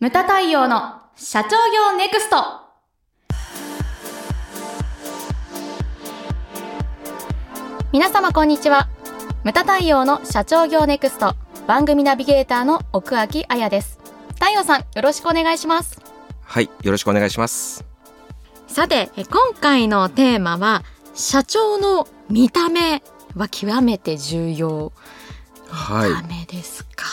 ムタ太陽の社長業ネクスト。皆様こんにちは。ムタ太陽の社長業ネクスト。番組ナビゲーターの奥脇彩です。太陽さんよろしくお願いします。はい、よろしくお願いします。さてえ今回のテーマは社長の見た目は極めて重要。はい、ダメですか？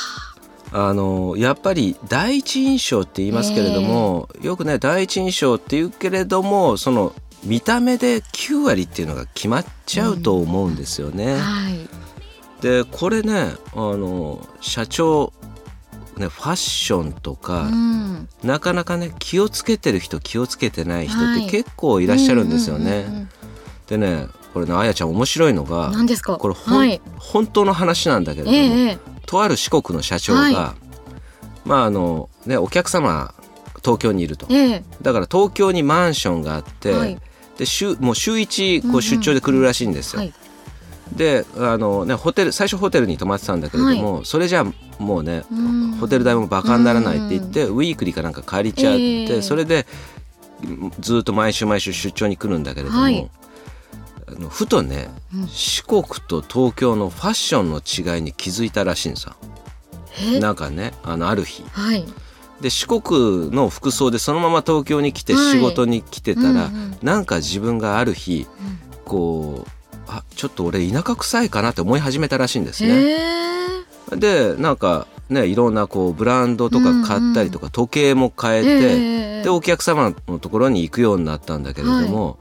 あのやっぱり第一印象って言いますけれども、よくね第一印象って言うけれどもその見た目で9割っていうのが決まっちゃうと思うんですよね。はい。でこれねあの社長ねファッションとか、うん。なかなかね気をつけてる人気をつけてない人っはい。て結構いらっしゃるんですよね。うんうんうん。でねこれねあやちゃん面白いのが何ですか？これほん、はい。本当の話なんだけれども、ええええとある四国の社長が、はまああのねお客様東京にいると。ええ。だから東京にマンションがあって、はい。で週もう週一こうんううん。出張で来るらしいんですよ。はい。であの、ね、ホテル最初ホテルに泊まってたんだけれども、それじゃあもうねうん。ホテル代もバカにならないって言って、ウィークリーかなんか借りちゃって、ええ。それでずっと毎週毎週出張に来るんだけれども、はいあのふとね、うん。四国と東京のファッションの違いに気づいたらしいんさ。え？なんかねあのある日。はい。で四国の服装でそのまま東京に来てはい。仕事に来てたら、うんうん。なんか自分がある日こうあちょっと俺田舎臭いかなって思い始めたらしいんですね。でなんかねいろんなこうブランドとか買ったりとか、時計も変えて、ええでお客様のところに行くようになったんだけれども、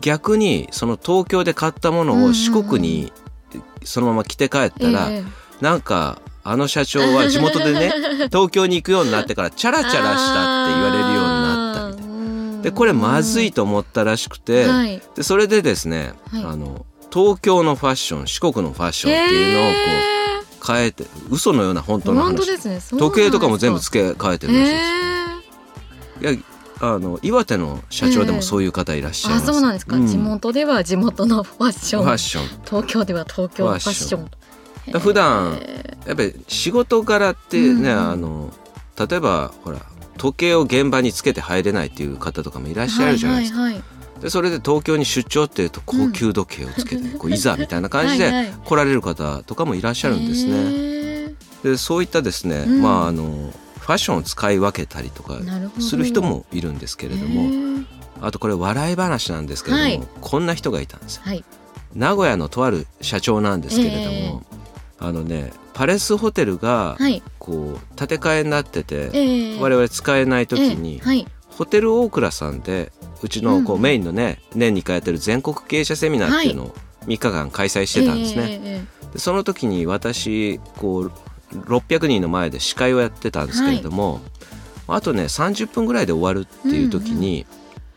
逆にその東京で買ったものを四国にそのまま着て帰ったら、ええなんかあの社長は地元でね 東京に行くようになってからチャラチャラしたって言われるようになったみたいな。でこれまずいと思ったらしくて、はい。でそれでですね、はい。あの東京のファッション四国のファッションっていうのをこう変えて嘘のような本当の話。ね。時計とかも全部付け替えてるらしいです。えいやあの岩手の社長でもそういう方いらっしゃいます。あそうなんですか、う地元では地元のファッション。ファッション。東京では東京のファッション。だ普段えやっぱり仕事柄ってね、うんあの例えばほら時計を現場につけて入れないっていう方とかもいらっしゃるじゃないですか。はいはいはい。でそれで東京に出張っていうと高級時計をつけて、こういざみたいな感じはいはい。で来られる方とかもいらっしゃるんですね。ねでそういったですね、うん。まああのファッションを使い分けたりとかする人もいるんですけれども、あとこれ笑い話なんですけれども、はい。こんな人がいたんですよ。はい。名古屋のとある社長なんですけれども、あのねパレスホテルがはい。こう建て替えになってて、ええ我々使えない時に、ええはい。ホテル大倉さんでうちのこう、うんメインのね年に1回やってる全国経営者セミナーっていうのを3日間開催してたんですね。でその時に私こう600人の前で司会をやってたんですけれども、あとね30分ぐらいで終わるっていう時に、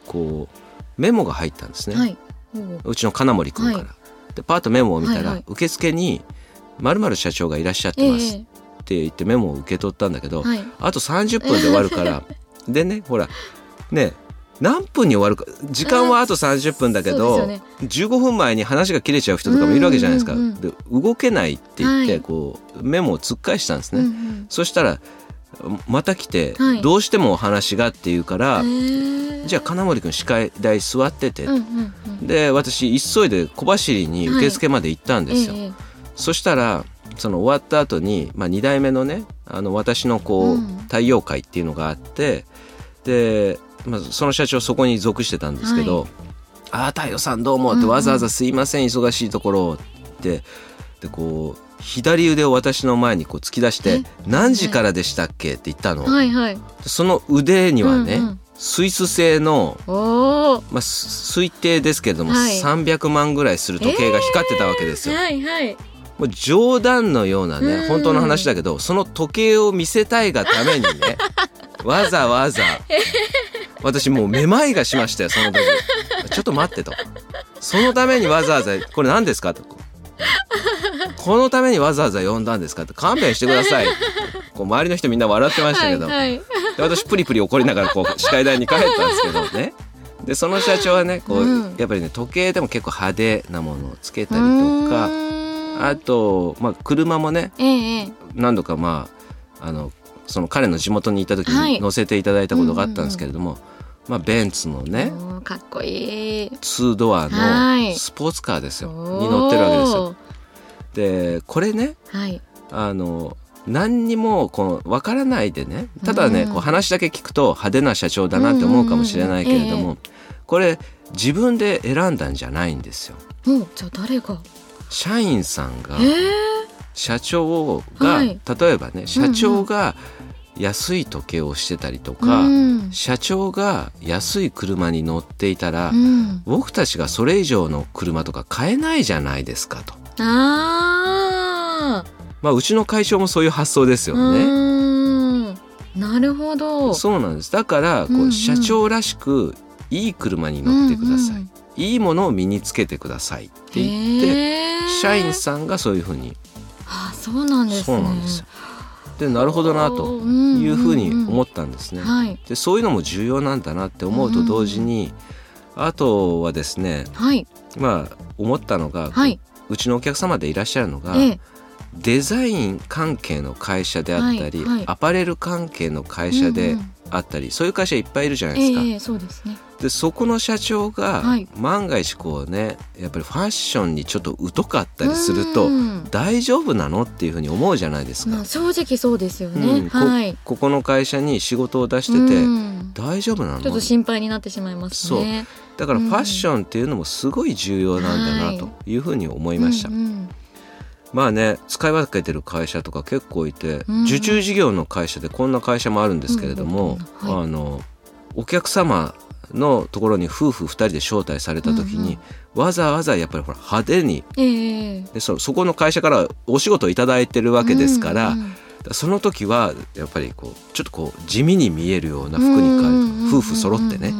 こうメモが入ったんですね、ええはい。おううちの金森君から。はい。でパーッとメモを見たら、はいはい。受付に「まる社長がいらっしゃってます」っえ。て言ってメモを受け取ったんだけど、あと30分で終わるから でねほらね何分に終わるか時間はあと30分だけど、そうですよ15分前に話が切れちゃう人とかもいるわけじゃないですか。うんうんうんで動けないって言って、はい。こうメモを突っ返したんですね。うんうん。そしたらまた来て、はい。どうしてもお話がって言うから、ええじゃあ金森君司会台座ってて、うんうんうん。で私急いで小走りに受付まで行ったんですよ。ええそしたらその終わった後に、まあ、2代目のねあの私のこう、うん。太陽会っていうのがあってで、まあ、その社長そこに属してたんですけど「ああ太陽さんどうも」ってわざわざ「すいません忙しいところ」って。でこう左腕を私の前にこう突き出してえ「何時からでしたっけ?」って言ったの。はいはい。その腕にはね、うんうん。スイス製の、まあ、す推定ですけれども、はい。300万ぐらいする時計が光ってたわけですよ。はいはい。もう冗談のようなうん。ね本当の話だけどその時計を見せたいがためにね わざわざ私もうめまいがしましたよその時。ちょっと待ってと。そのためにわざわざこれ何ですかと。このためにわざわざ呼んだんですかって勘弁してください。こう周りの人みんな笑ってましたけど、はいはい。で私プリプリ怒りながらこう司会台に帰ったんですけどね。でその社長はねこう、うん。やっぱりね時計でも結構派手なものをつけたりとか。ん。あと、まあ、車もねええええ。何度かまああのその彼の地元にいた時はいに乗せていただいたことがあったんですけれども、まあ、ベンツのねかっこいい。2ドアはいのスポーツカーですよ、おーに乗ってるわけですよ。でこれねはい。あの何にもこの分からないでねただね、うんこう話だけ聞くと派手な社長だなって思うかもしれないけれども、うんうんこれ自分で選んだんじゃないんですよ。おじゃあ誰が？社員さんがええ社長が、はい例えばね社長が安い時計をしてたりとか、うん。社長が安い車に乗っていたら、うん。僕たちがそれ以上の車とか買えないじゃないですかと。ああ。まあうちの会長もそういう発想ですようね。なるほど。そうなんです。だからこう、社長らしくいい車に乗ってください。うんうんいいものを身につけてくださいって言って、社員さんがそういうふうに、あそうなんですね。そうなんですよ。でなるほどなというふうに思ったんですね。はいでそういうのも重要なんだなって思うと同時に、あとはですねはいまあ思ったのが、はい。うちのお客様でいらっしゃるのが、ええデザイン関係の会社であったり、はいはいアパレル関係の会社であったり、そういう会社いっぱいいるじゃないですか。ええそうですね。でそこの社長がはい。万が一こうねやっぱりファッションにちょっと疎かったりするとうん。大丈夫なのっていうふうに思うじゃないですか。まあ正直そうですようね。ん。こはい。ここの会社に仕事を出してて、うん。大丈夫なの？ちょっと心配になってしまいますね。だからファッションっていうのもすごい重要なんだなというふうに思いました。うんうん。まあね使い分けてる会社とか結構いて、うん。受注事業の会社でこんな会社もあるんですけれども、あのお客様のところに夫婦2人で招待された時に、わざわざやっぱりほら派手にええ。でそそこの会社からお仕事をいただいてるわけですから、うんうんその時はやっぱりこうちょっとこう地味に見えるような服に変える、うんうんうんうん夫婦揃ってね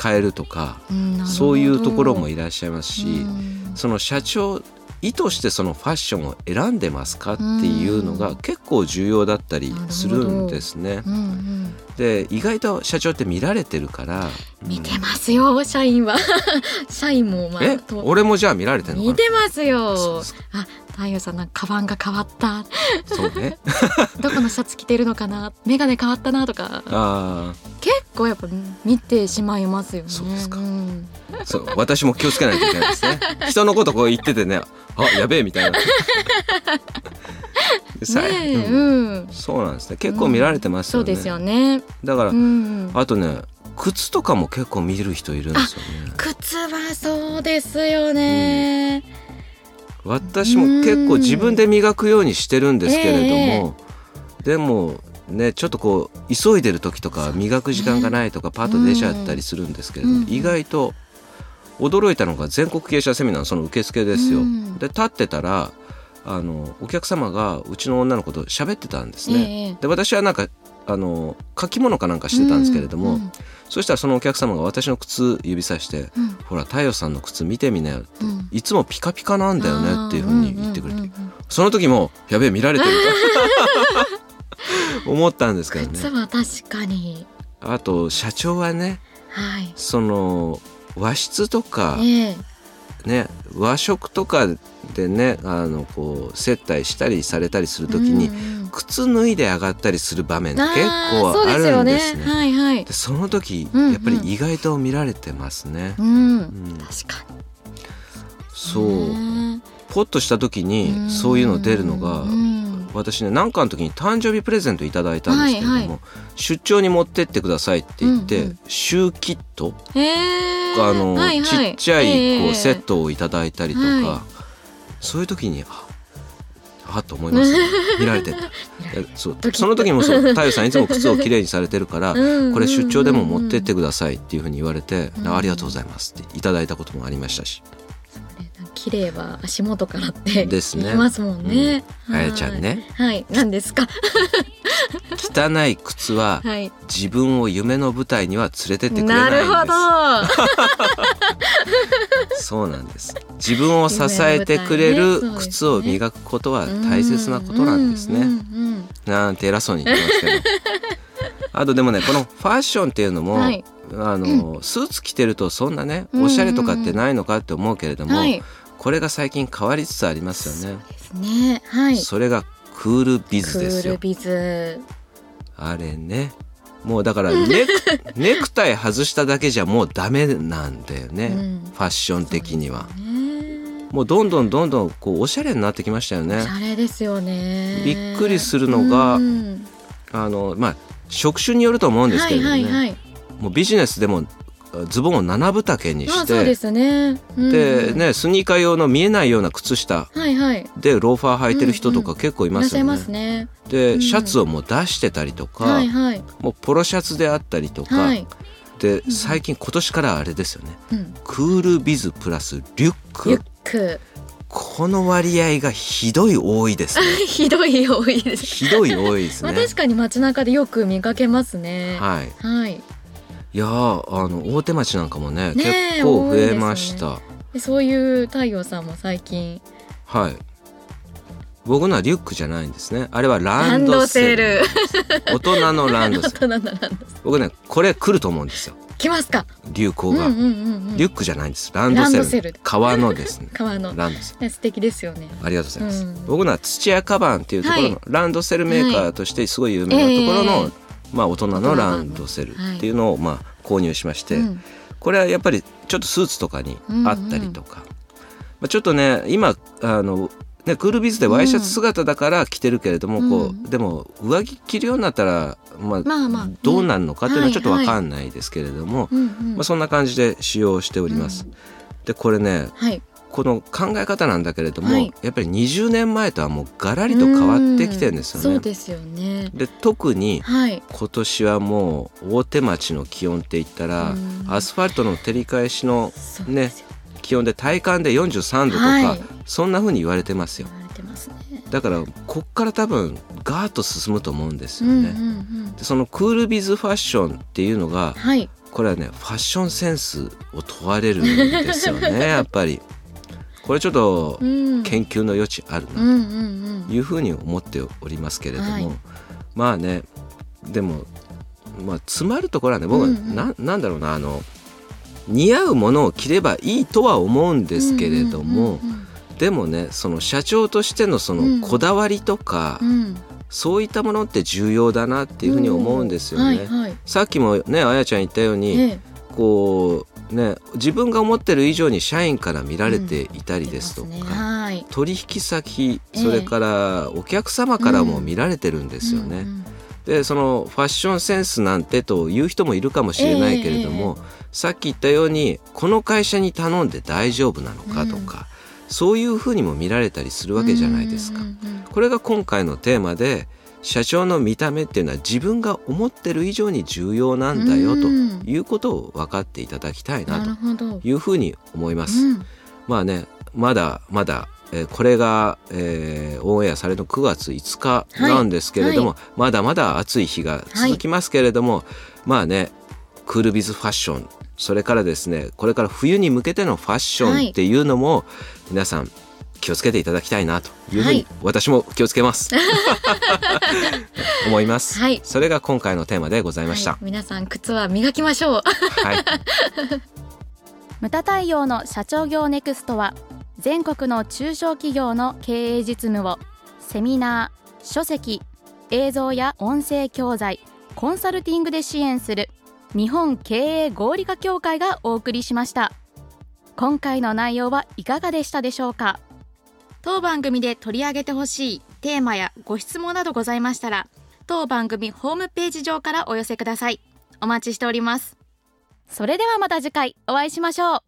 変えるとか、うんそういうところもいらっしゃいますし、うん。その社長意図してそのファッションを選んでますかっていうのが結構重要だったりするんですね。うんうん。で意外と社長って見られてるから、うん見てますよ社員は。社員もまあえ？と。俺もじゃあ見られてるのか見てますよ。あ太陽さんなんかカバンが変わった。なそうね。どこのシャツ着てるのかな？眼鏡変わったなとか。あ結構やっぱ見てしまいますよね。そうですか。ん。あそう私も気をつけないといけないですね。人のことこう言っててねあやべえみたいな。ねえうん。うん。そうなんですね。結構見られてますよね、そうですよね。だから、うん。あとね靴とかも結構見る人いるんですよね。靴はそうですよね。私も結構自分で磨くようにしてるんですけれども、でもねちょっとこう急いでる時とか磨く時間がないとかパッと出ちゃったりするんですけれども、うん意外と驚いたのが全国経営者セミナーのその受付ですよ。うん。で立ってたらあのお客様がうちの女の子と喋ってたんですね。ええ。で私はなんかあの書き物かなんかしてたんですけれども、うんそしたらそのお客様が私の靴指さしてうん「ほら太陽さんの靴見てみなよ」って、うん。いつもピカピカなんだよねっていうふうに言ってくれて、その時もやべえ見られてると 思ったんですけど靴ねは確かに。あと社長はねはい。その和室とかええ。ね和食とかでねあのこう接待したりされたりする時に、うんうん靴脱いで上がったりする場面結構あるんですね。そね。はいはい。でその時、うんうん。やっぱり意外と見られてますね。うん。うん。確かに。そう、ねポッとした時にそういうの出るのが、うん私ね何かの時に誕生日プレゼントいただいたんですけれども、はいは出張に持ってってくださいって言って、うんうん。シューキット、あの、はいはい。ちっちゃいこう、ええ。セットをいただいたりとか、はそういう時にああと思います、ね、見られてそう。その時もそう太陽さんいつも靴をきれいにされてるから、うんこれ出張でも持ってってくださいっていうふうに言われて、うん。ありがとうございますっていただいたこともありましたし、綺麗は足元からってですね。言いますもんね、うん。あやちゃんね。はい。はい何ですか？汚い靴ははい。自分を夢の舞台には連れてってくれないんです。なるほど。そうなんです。自分を支えてくれる靴を磨くことは大切なことなんですね、うんうんうんなんて偉そうに言ってますけど。あとでもねこのファッションっていうのも、はい。あのスーツ着てるとそんなねうんうんうんおしゃれとかってないのかって思うけれども、はいこれが最近変わりつつありますよね。ですね。はい。それがクールビズクですよ。ールビズ。あれね。もうだから ネクネクタイ外しただけじゃもうダメなんだよね、うん。ファッション的には、ね。もうどんどんどんどんこうおしゃれになってきましたよおねしゃれですよね。びっくりするのがうん。あのまあ職種によると思うんですはいけれどもね、はいはい。もうビジネスでもズボンを七分丈にしてですね、うん。でねスニーカー用の見えないような靴下。でローファー履いてる人とか結構いますよね。で、うん。シャツをもう出してたりとか、はいはい。もうポロシャツであったりとか、はい、で最近今年からあれですよね。うん、クールビズプラスリュッリュック。クこの割合がひどい多いですね。ひどい多いです。ひどい多いです まあね確かに街中でよく見かけますね。はい。はいいやーあの大手町なんかもね結構増えました、でそういう太陽さんも最近。はい。僕のはリュックじゃないんですね。あれはラランドセセル。ル 大人のランド大セル。僕ねこれ来ると思うんですよ。来ますか？流行が、うんうんうんうん。リュックじゃないんです。ランドセル。ランドセル。革のですね。革の。ランドセル。ね素敵ですよね。ありがとうございます、うん。僕のは土屋カバンっていうところの、はい。ランドセルメーカーとしてすごい有名なところの、ええまあ大人のランドセルっていうのをまあ購入しまして、うん。これはやっぱりちょっとスーツとかにあったりとか、まあ、ちょっとね今あのねクールビズでワイシャツ姿だから着てるけれども、こうでも上着着るようになったら、まあまあまあ。どうなるのかっていうのはちょっとはい。わかんないですけれども、まあ、そんな感じで使用しております。でこれねはいこの考え方なんだけれども、はい。やっぱり20年前とはもうガラリと変わってきてるんですよね。そうですよね。で特にはい。今年はもう大手町の気温って言ったらうん。アスファルトの照り返しのそうですよ。気温で体感で43度とか、はい。そんな風に言われてますよ。だからこっから多分ガーッと進むと思うんですうんうんよね、うん。でそのクールビズファッションっていうのがはい。これはねファッションセンスを問われるんですよね やっぱりこれちょっとうん。研究の余地あるなというふうに思っておりますけれども、はい。まあねでもまあ詰まるところはね僕はうんうん。な,、なんだろうなあの似合うものを着ればいいとは思うんうんですけれども、でもねその社長としてのそうん。のこだわりとか、うん。うんそういったものって重要だなっていうふうに思うんですよね。さっきもねあやちゃん言ったように、ええ。こうね自分が思ってる以上に社員から見られていたりですとか、出ますねはい。取引先ええ。それからお客様からも見られてるんですよね。うんうんでそのファッションセンスなんてという人もいるかもしれないけれども、さっき言ったようにこの会社に頼んで大丈夫なのかとか、そういうふうにも見られたりするわけじゃないですか。うんうんうん。これが今回のテーマで社長の見た目っていうのは自分が思ってる以上に重要なんだよとうん。いうことを分かっていただきたいなというふうに思います。うん。まあねまだまだ、えーこれが、えーオンエアされるの9月5日なんですけれども、はまだまだ暑い日が続きますけれども、まあねクールビズファッションそれからですねこれから冬に向けてのファッションっていうのも、皆さん気をつけていただきたいなというふうに、はい。私も気をつけます。思います、はい。それが今回のテーマでございました、はい。皆さん靴は磨きましょう。はい、ムタ太陽の社長業ネクストは全国の中小企業の経営実務をセミナー書籍映像や音声教材コンサルティングで支援する日本経営合理化協会がお送りしました。今回の内容はいかがでしたでしょうか？当番組で取り上げてほしいテーマやご質問などございましたら当番組ホームページ上からお寄せください。お待ちしております。それではまた次回お会いしましょう。